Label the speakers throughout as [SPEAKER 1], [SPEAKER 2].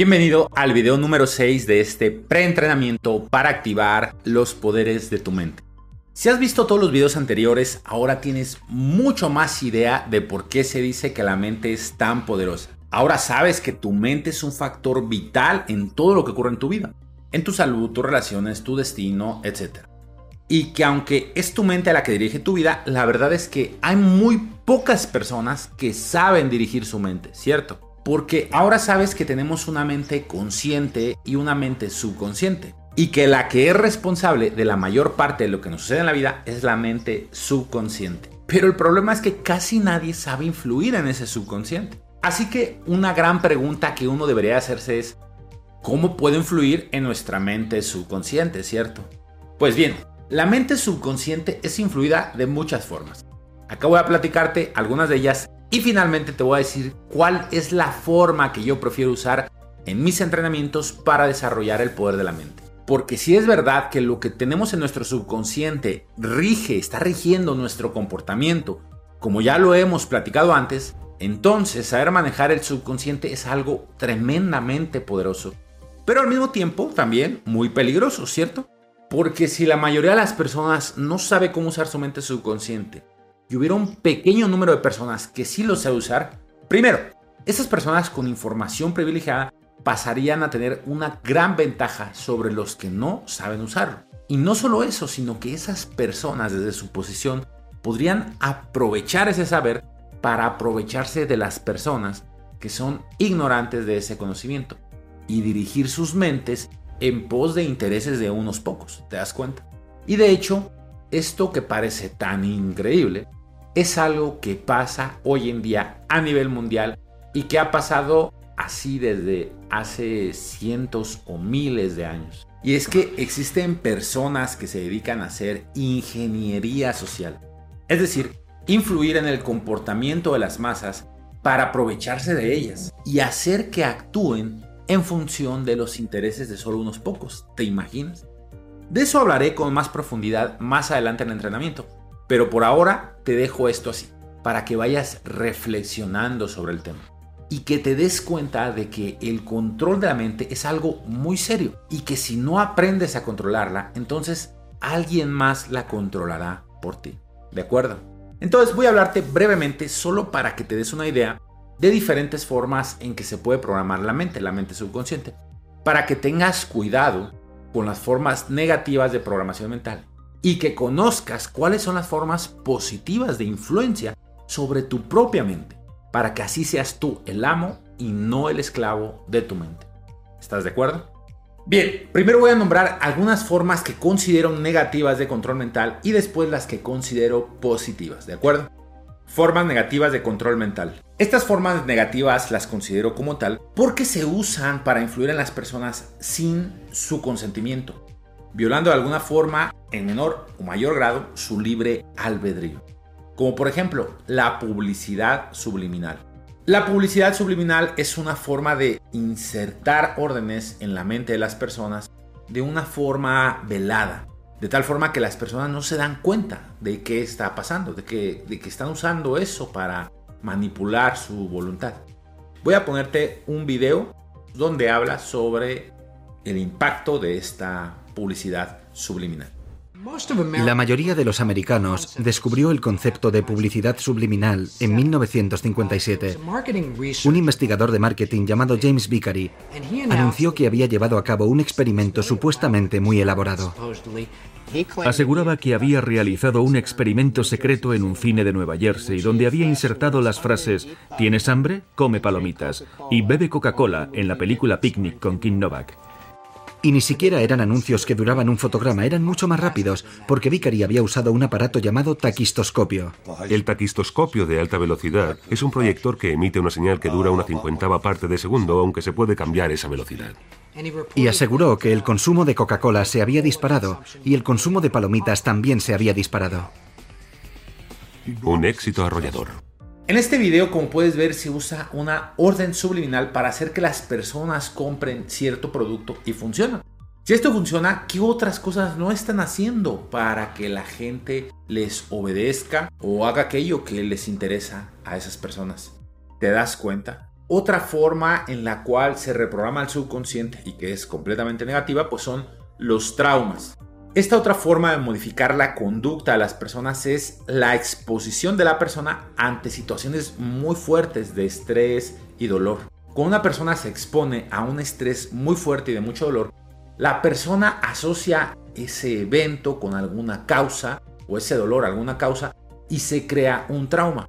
[SPEAKER 1] Bienvenido al video número 6 de este preentrenamiento para activar los poderes de tu mente. Si has visto todos los videos anteriores, ahora tienes mucho más idea de por qué se dice que la mente es tan poderosa. Ahora sabes que tu mente es un factor vital en todo lo que ocurre en tu vida, en tu salud, tus relaciones, tu destino, etc. Y que aunque es tu mente la que dirige tu vida, la verdad es que hay muy pocas personas que saben dirigir su mente, ¿cierto? Porque ahora sabes que tenemos una mente consciente y una mente subconsciente. Y que la que es responsable de la mayor parte de lo que nos sucede en la vida es la mente subconsciente. Pero el problema es que casi nadie sabe influir en ese subconsciente. Así que una gran pregunta que uno debería hacerse es, ¿cómo puedo influir en nuestra mente subconsciente, cierto? Pues bien, la mente subconsciente es influida de muchas formas. Acá voy a platicarte algunas de ellas y finalmente te voy a decir cuál es la forma que yo prefiero usar en mis entrenamientos para desarrollar el poder de la mente. Porque si es verdad que lo que tenemos en nuestro subconsciente rige, está rigiendo nuestro comportamiento, como ya lo hemos platicado antes, entonces saber manejar el subconsciente es algo tremendamente poderoso. Pero al mismo tiempo también muy peligroso, ¿cierto? Porque si la mayoría de las personas no sabe cómo usar su mente subconsciente y hubiera un pequeño número de personas que sí lo sabe usar, primero, esas personas con información privilegiada pasarían a tener una gran ventaja sobre los que no saben usarlo. Y no solo eso, sino que esas personas desde su posición podrían aprovechar ese saber para aprovecharse de las personas que son ignorantes de ese conocimiento y dirigir sus mentes en pos de intereses de unos pocos, ¿te das cuenta? Y de hecho, esto que parece tan increíble es algo que pasa hoy en día a nivel mundial y que ha pasado así desde hace cientos o miles de años. Y es que existen personas que se dedican a hacer ingeniería social. Es decir, influir en el comportamiento de las masas para aprovecharse de ellas y hacer que actúen en función de los intereses de solo unos pocos. ¿Te imaginas? De eso hablaré con más profundidad más adelante en el entrenamiento. Pero por ahora te dejo esto así, para que vayas reflexionando sobre el tema. Y que te des cuenta de que el control de la mente es algo muy serio. Y que si no aprendes a controlarla, entonces alguien más la controlará por ti. ¿De acuerdo? Entonces voy a hablarte brevemente solo para que te des una idea de diferentes formas en que se puede programar la mente, la mente subconsciente. Para que tengas cuidado con las formas negativas de programación mental y que conozcas cuáles son las formas positivas de influencia sobre tu propia mente, para que así seas tú el amo y no el esclavo de tu mente. ¿Estás de acuerdo? Bien, primero voy a nombrar algunas formas que considero negativas de control mental y después las que considero positivas, ¿de acuerdo? Formas negativas de control mental. Estas formas negativas las considero como tal porque se usan para influir en las personas sin su consentimiento violando de alguna forma, en menor o mayor grado, su libre albedrío. Como por ejemplo, la publicidad subliminal. La publicidad subliminal es una forma de insertar órdenes en la mente de las personas de una forma velada, de tal forma que las personas no se dan cuenta de qué está pasando, de que, de que están usando eso para manipular su voluntad. Voy a ponerte un video donde habla sobre el impacto de esta publicidad subliminal.
[SPEAKER 2] La mayoría de los americanos descubrió el concepto de publicidad subliminal en 1957. Un investigador de marketing llamado James Vickery anunció que había llevado a cabo un experimento supuestamente muy elaborado.
[SPEAKER 3] Aseguraba que había realizado un experimento secreto en un cine de Nueva Jersey donde había insertado las frases ¿Tienes hambre? Come palomitas y bebe Coca-Cola en la película Picnic con Kim Novak.
[SPEAKER 2] Y ni siquiera eran anuncios que duraban un fotograma, eran mucho más rápidos, porque Vicari había usado un aparato llamado taquistoscopio.
[SPEAKER 4] El taquistoscopio de alta velocidad es un proyector que emite una señal que dura una cincuentava parte de segundo, aunque se puede cambiar esa velocidad.
[SPEAKER 2] Y aseguró que el consumo de Coca-Cola se había disparado y el consumo de palomitas también se había disparado.
[SPEAKER 4] Un éxito arrollador.
[SPEAKER 1] En este video, como puedes ver, se usa una orden subliminal para hacer que las personas compren cierto producto y funciona. Si esto funciona, ¿qué otras cosas no están haciendo para que la gente les obedezca o haga aquello que les interesa a esas personas? ¿Te das cuenta? Otra forma en la cual se reprograma el subconsciente y que es completamente negativa, pues son los traumas. Esta otra forma de modificar la conducta de las personas es la exposición de la persona ante situaciones muy fuertes de estrés y dolor. Cuando una persona se expone a un estrés muy fuerte y de mucho dolor, la persona asocia ese evento con alguna causa o ese dolor alguna causa y se crea un trauma.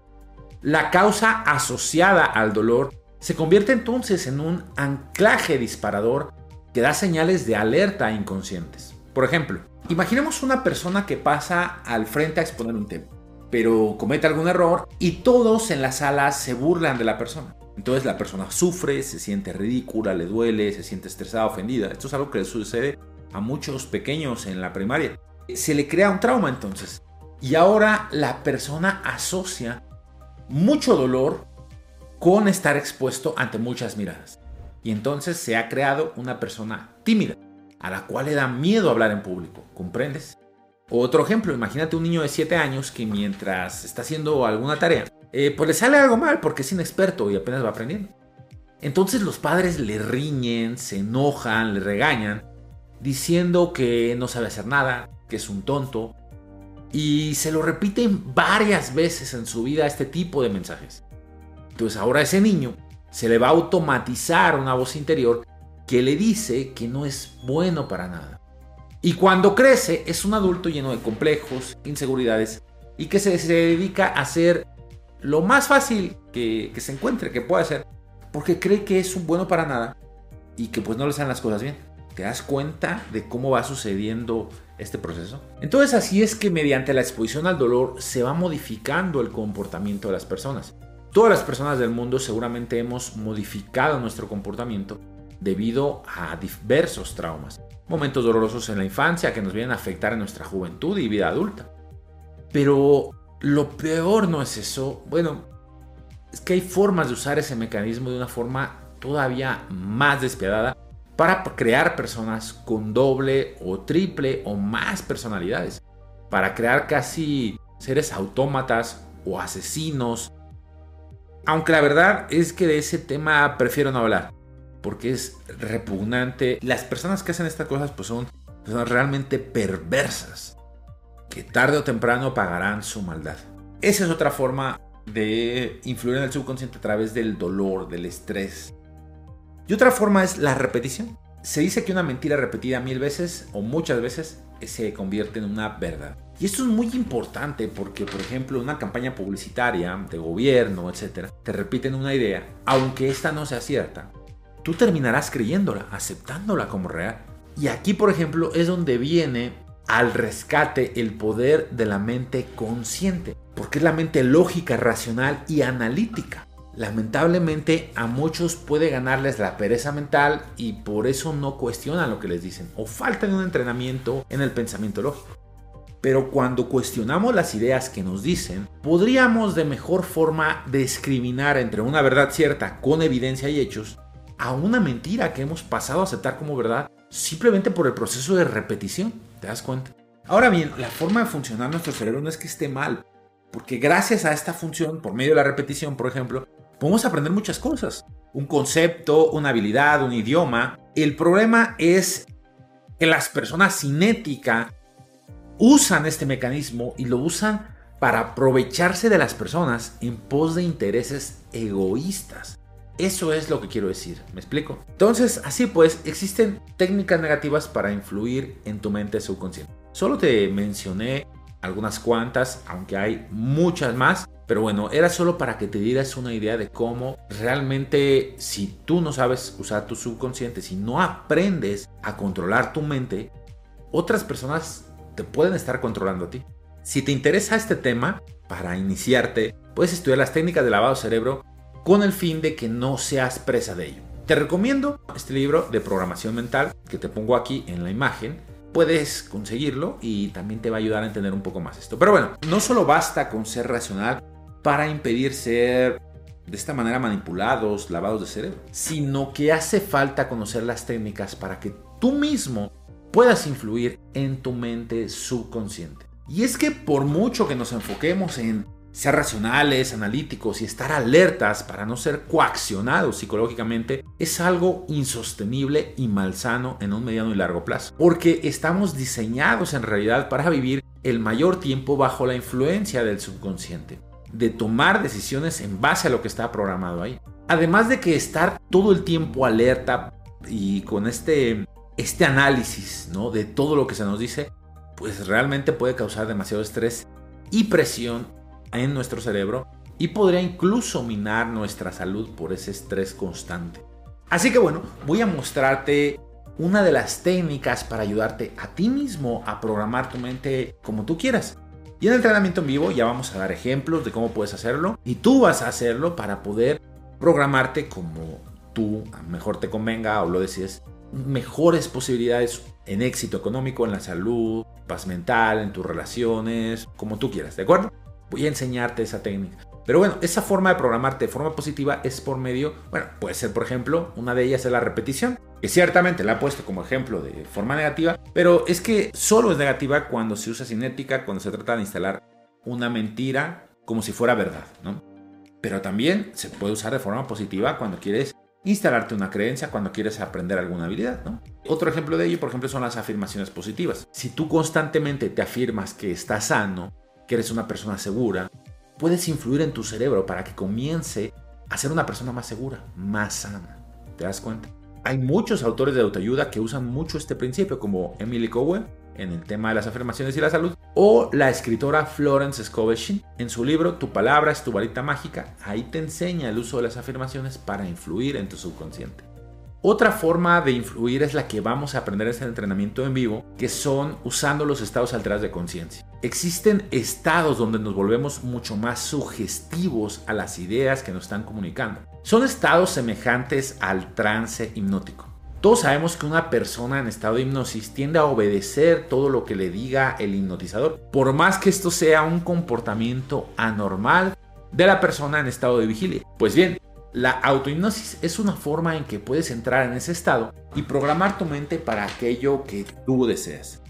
[SPEAKER 1] La causa asociada al dolor se convierte entonces en un anclaje disparador que da señales de alerta inconscientes. Por ejemplo, Imaginemos una persona que pasa al frente a exponer un tema, pero comete algún error y todos en la sala se burlan de la persona. Entonces la persona sufre, se siente ridícula, le duele, se siente estresada, ofendida. Esto es algo que le sucede a muchos pequeños en la primaria. Se le crea un trauma entonces. Y ahora la persona asocia mucho dolor con estar expuesto ante muchas miradas. Y entonces se ha creado una persona tímida a la cual le da miedo hablar en público, ¿comprendes? Otro ejemplo, imagínate un niño de 7 años que mientras está haciendo alguna tarea, eh, pues le sale algo mal porque es inexperto y apenas va aprendiendo. Entonces los padres le riñen, se enojan, le regañan, diciendo que no sabe hacer nada, que es un tonto, y se lo repiten varias veces en su vida este tipo de mensajes. Entonces ahora ese niño se le va a automatizar una voz interior que le dice que no es bueno para nada. Y cuando crece es un adulto lleno de complejos, inseguridades y que se, dedica a hacer lo más fácil que, se encuentre, que pueda hacer, porque cree que es un bueno para nada y que pues no le salen las cosas bien. ¿Te das cuenta de cómo va sucediendo este proceso? Entonces así es que mediante la exposición al dolor se va modificando el comportamiento de las personas. Todas las personas del mundo seguramente hemos modificado nuestro comportamiento debido a diversos traumas, momentos dolorosos en la infancia que nos vienen a afectar en nuestra juventud y vida adulta. Pero lo peor no es eso, bueno, es que hay formas de usar ese mecanismo de una forma todavía más despiadada para crear personas con doble o triple o más personalidades, para crear casi seres autómatas o asesinos. Aunque la verdad es que de ese tema prefiero no hablar porque es repugnante. Las personas que hacen estas cosas pues son personas realmente perversas, que tarde o temprano pagarán su maldad. Esa es otra forma de influir en el subconsciente a través del dolor, del estrés. Y otra forma es la repetición. Se dice que una mentira repetida mil veces o muchas veces se convierte en una verdad. Y esto es muy importante porque, por ejemplo, una campaña publicitaria de gobierno, etcétera, te repiten una idea, aunque esta no sea cierta, tú terminarás creyéndola, aceptándola como real. Y aquí, por ejemplo, es donde viene al rescate el poder de la mente consciente, porque es la mente lógica, racional y analítica. Lamentablemente a muchos puede ganarles la pereza mental y por eso no cuestionan lo que les dicen o faltan un entrenamiento en el pensamiento lógico. Pero cuando cuestionamos las ideas que nos dicen, podríamos de mejor forma discriminar entre una verdad cierta con evidencia y hechos a una mentira que hemos pasado a aceptar como verdad simplemente por el proceso de repetición. ¿Te das cuenta? Ahora bien, la forma de funcionar nuestro cerebro no es que esté mal, porque gracias a esta función, por medio de la repetición, por ejemplo, podemos aprender muchas cosas. Un concepto, una habilidad, un idioma. El problema es que las personas sin ética usan este mecanismo y lo usan para aprovecharse de las personas en pos de intereses egoístas. Eso es lo que quiero decir, ¿me explico? Entonces, así pues, existen técnicas negativas para influir en tu mente subconsciente. Solo te mencioné algunas cuantas, aunque hay muchas más, pero bueno, era solo para que te dieras una idea de cómo realmente si tú no sabes usar tu subconsciente, si no aprendes a controlar tu mente, otras personas te pueden estar controlando a ti. Si te interesa este tema, para iniciarte, puedes estudiar las técnicas de lavado cerebro con el fin de que no seas presa de ello. Te recomiendo este libro de programación mental que te pongo aquí en la imagen. Puedes conseguirlo y también te va a ayudar a entender un poco más esto. Pero bueno, no solo basta con ser racional para impedir ser de esta manera manipulados, lavados de cerebro, sino que hace falta conocer las técnicas para que tú mismo puedas influir en tu mente subconsciente. Y es que por mucho que nos enfoquemos en ser racionales, analíticos y estar alertas para no ser coaccionados psicológicamente es algo insostenible y malsano en un mediano y largo plazo. Porque estamos diseñados en realidad para vivir el mayor tiempo bajo la influencia del subconsciente, de tomar decisiones en base a lo que está programado ahí. Además de que estar todo el tiempo alerta y con este, este análisis ¿no? de todo lo que se nos dice, pues realmente puede causar demasiado estrés y presión en nuestro cerebro y podría incluso minar nuestra salud por ese estrés constante. Así que bueno, voy a mostrarte una de las técnicas para ayudarte a ti mismo a programar tu mente como tú quieras. Y en el entrenamiento en vivo ya vamos a dar ejemplos de cómo puedes hacerlo y tú vas a hacerlo para poder programarte como tú mejor te convenga o lo decides. Mejores posibilidades en éxito económico, en la salud, paz mental, en tus relaciones, como tú quieras, ¿de acuerdo? Voy a enseñarte esa técnica. Pero bueno, esa forma de programarte de forma positiva es por medio, bueno, puede ser por ejemplo, una de ellas es la repetición, que ciertamente la he puesto como ejemplo de forma negativa, pero es que solo es negativa cuando se usa cinética, cuando se trata de instalar una mentira como si fuera verdad, ¿no? Pero también se puede usar de forma positiva cuando quieres instalarte una creencia, cuando quieres aprender alguna habilidad, ¿no? Otro ejemplo de ello, por ejemplo, son las afirmaciones positivas. Si tú constantemente te afirmas que estás sano, que eres una persona segura, puedes influir en tu cerebro para que comience a ser una persona más segura, más sana. ¿Te das cuenta? Hay muchos autores de autoayuda que usan mucho este principio, como Emily Cowen en el tema de las afirmaciones y la salud, o la escritora Florence Scovel en su libro Tu palabra es tu varita mágica. Ahí te enseña el uso de las afirmaciones para influir en tu subconsciente. Otra forma de influir es la que vamos a aprender en este entrenamiento en vivo, que son usando los estados alterados de conciencia. Existen estados donde nos volvemos mucho más sugestivos a las ideas que nos están comunicando. Son estados semejantes al trance hipnótico. Todos sabemos que una persona en estado de hipnosis tiende a obedecer todo lo que le diga el hipnotizador, por más que esto sea un comportamiento anormal de la persona en estado de vigilia. Pues bien, la autohipnosis es una forma en que puedes entrar en ese estado y programar tu mente para aquello que tú deseas.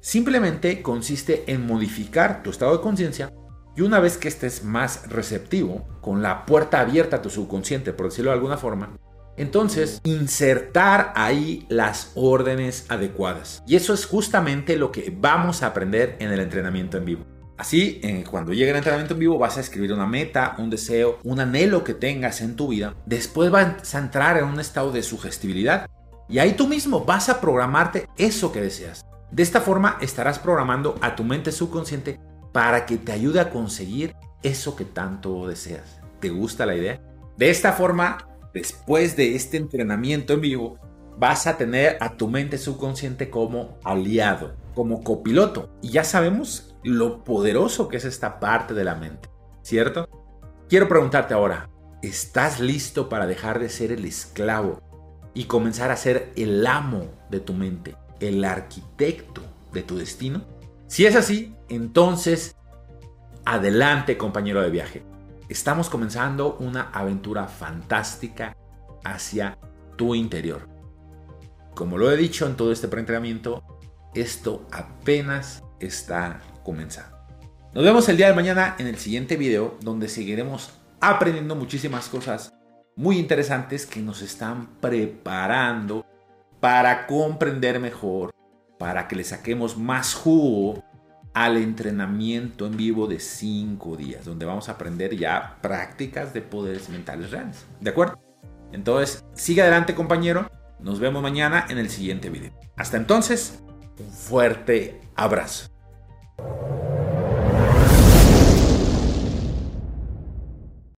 [SPEAKER 1] Simplemente consiste en modificar tu estado de conciencia y una vez que estés más receptivo, con la puerta abierta a tu subconsciente, por decirlo de alguna forma, entonces insertar ahí las órdenes adecuadas. Y eso es justamente lo que vamos a aprender en el entrenamiento en vivo. Así, eh, cuando llegue el entrenamiento en vivo, vas a escribir una meta, un deseo, un anhelo que tengas en tu vida. Después vas a entrar en un estado de sugestibilidad y ahí tú mismo vas a programarte eso que deseas. De esta forma estarás programando a tu mente subconsciente para que te ayude a conseguir eso que tanto deseas. ¿Te gusta la idea? De esta forma, después de este entrenamiento en vivo, vas a tener a tu mente subconsciente como aliado, como copiloto. Y ya sabemos lo poderoso que es esta parte de la mente, ¿cierto? Quiero preguntarte ahora, ¿estás listo para dejar de ser el esclavo y comenzar a ser el amo de tu mente, el arquitecto de tu destino? Si es así, entonces, adelante compañero de viaje. Estamos comenzando una aventura fantástica hacia tu interior. Como lo he dicho en todo este preentrenamiento, esto apenas está comenzar. Nos vemos el día de mañana en el siguiente video donde seguiremos aprendiendo muchísimas cosas muy interesantes que nos están preparando para comprender mejor, para que le saquemos más jugo al entrenamiento en vivo de 5 días, donde vamos a aprender ya prácticas de poderes mentales reales. ¿De acuerdo? Entonces, sigue adelante compañero. Nos vemos mañana en el siguiente video. Hasta entonces, un fuerte abrazo. you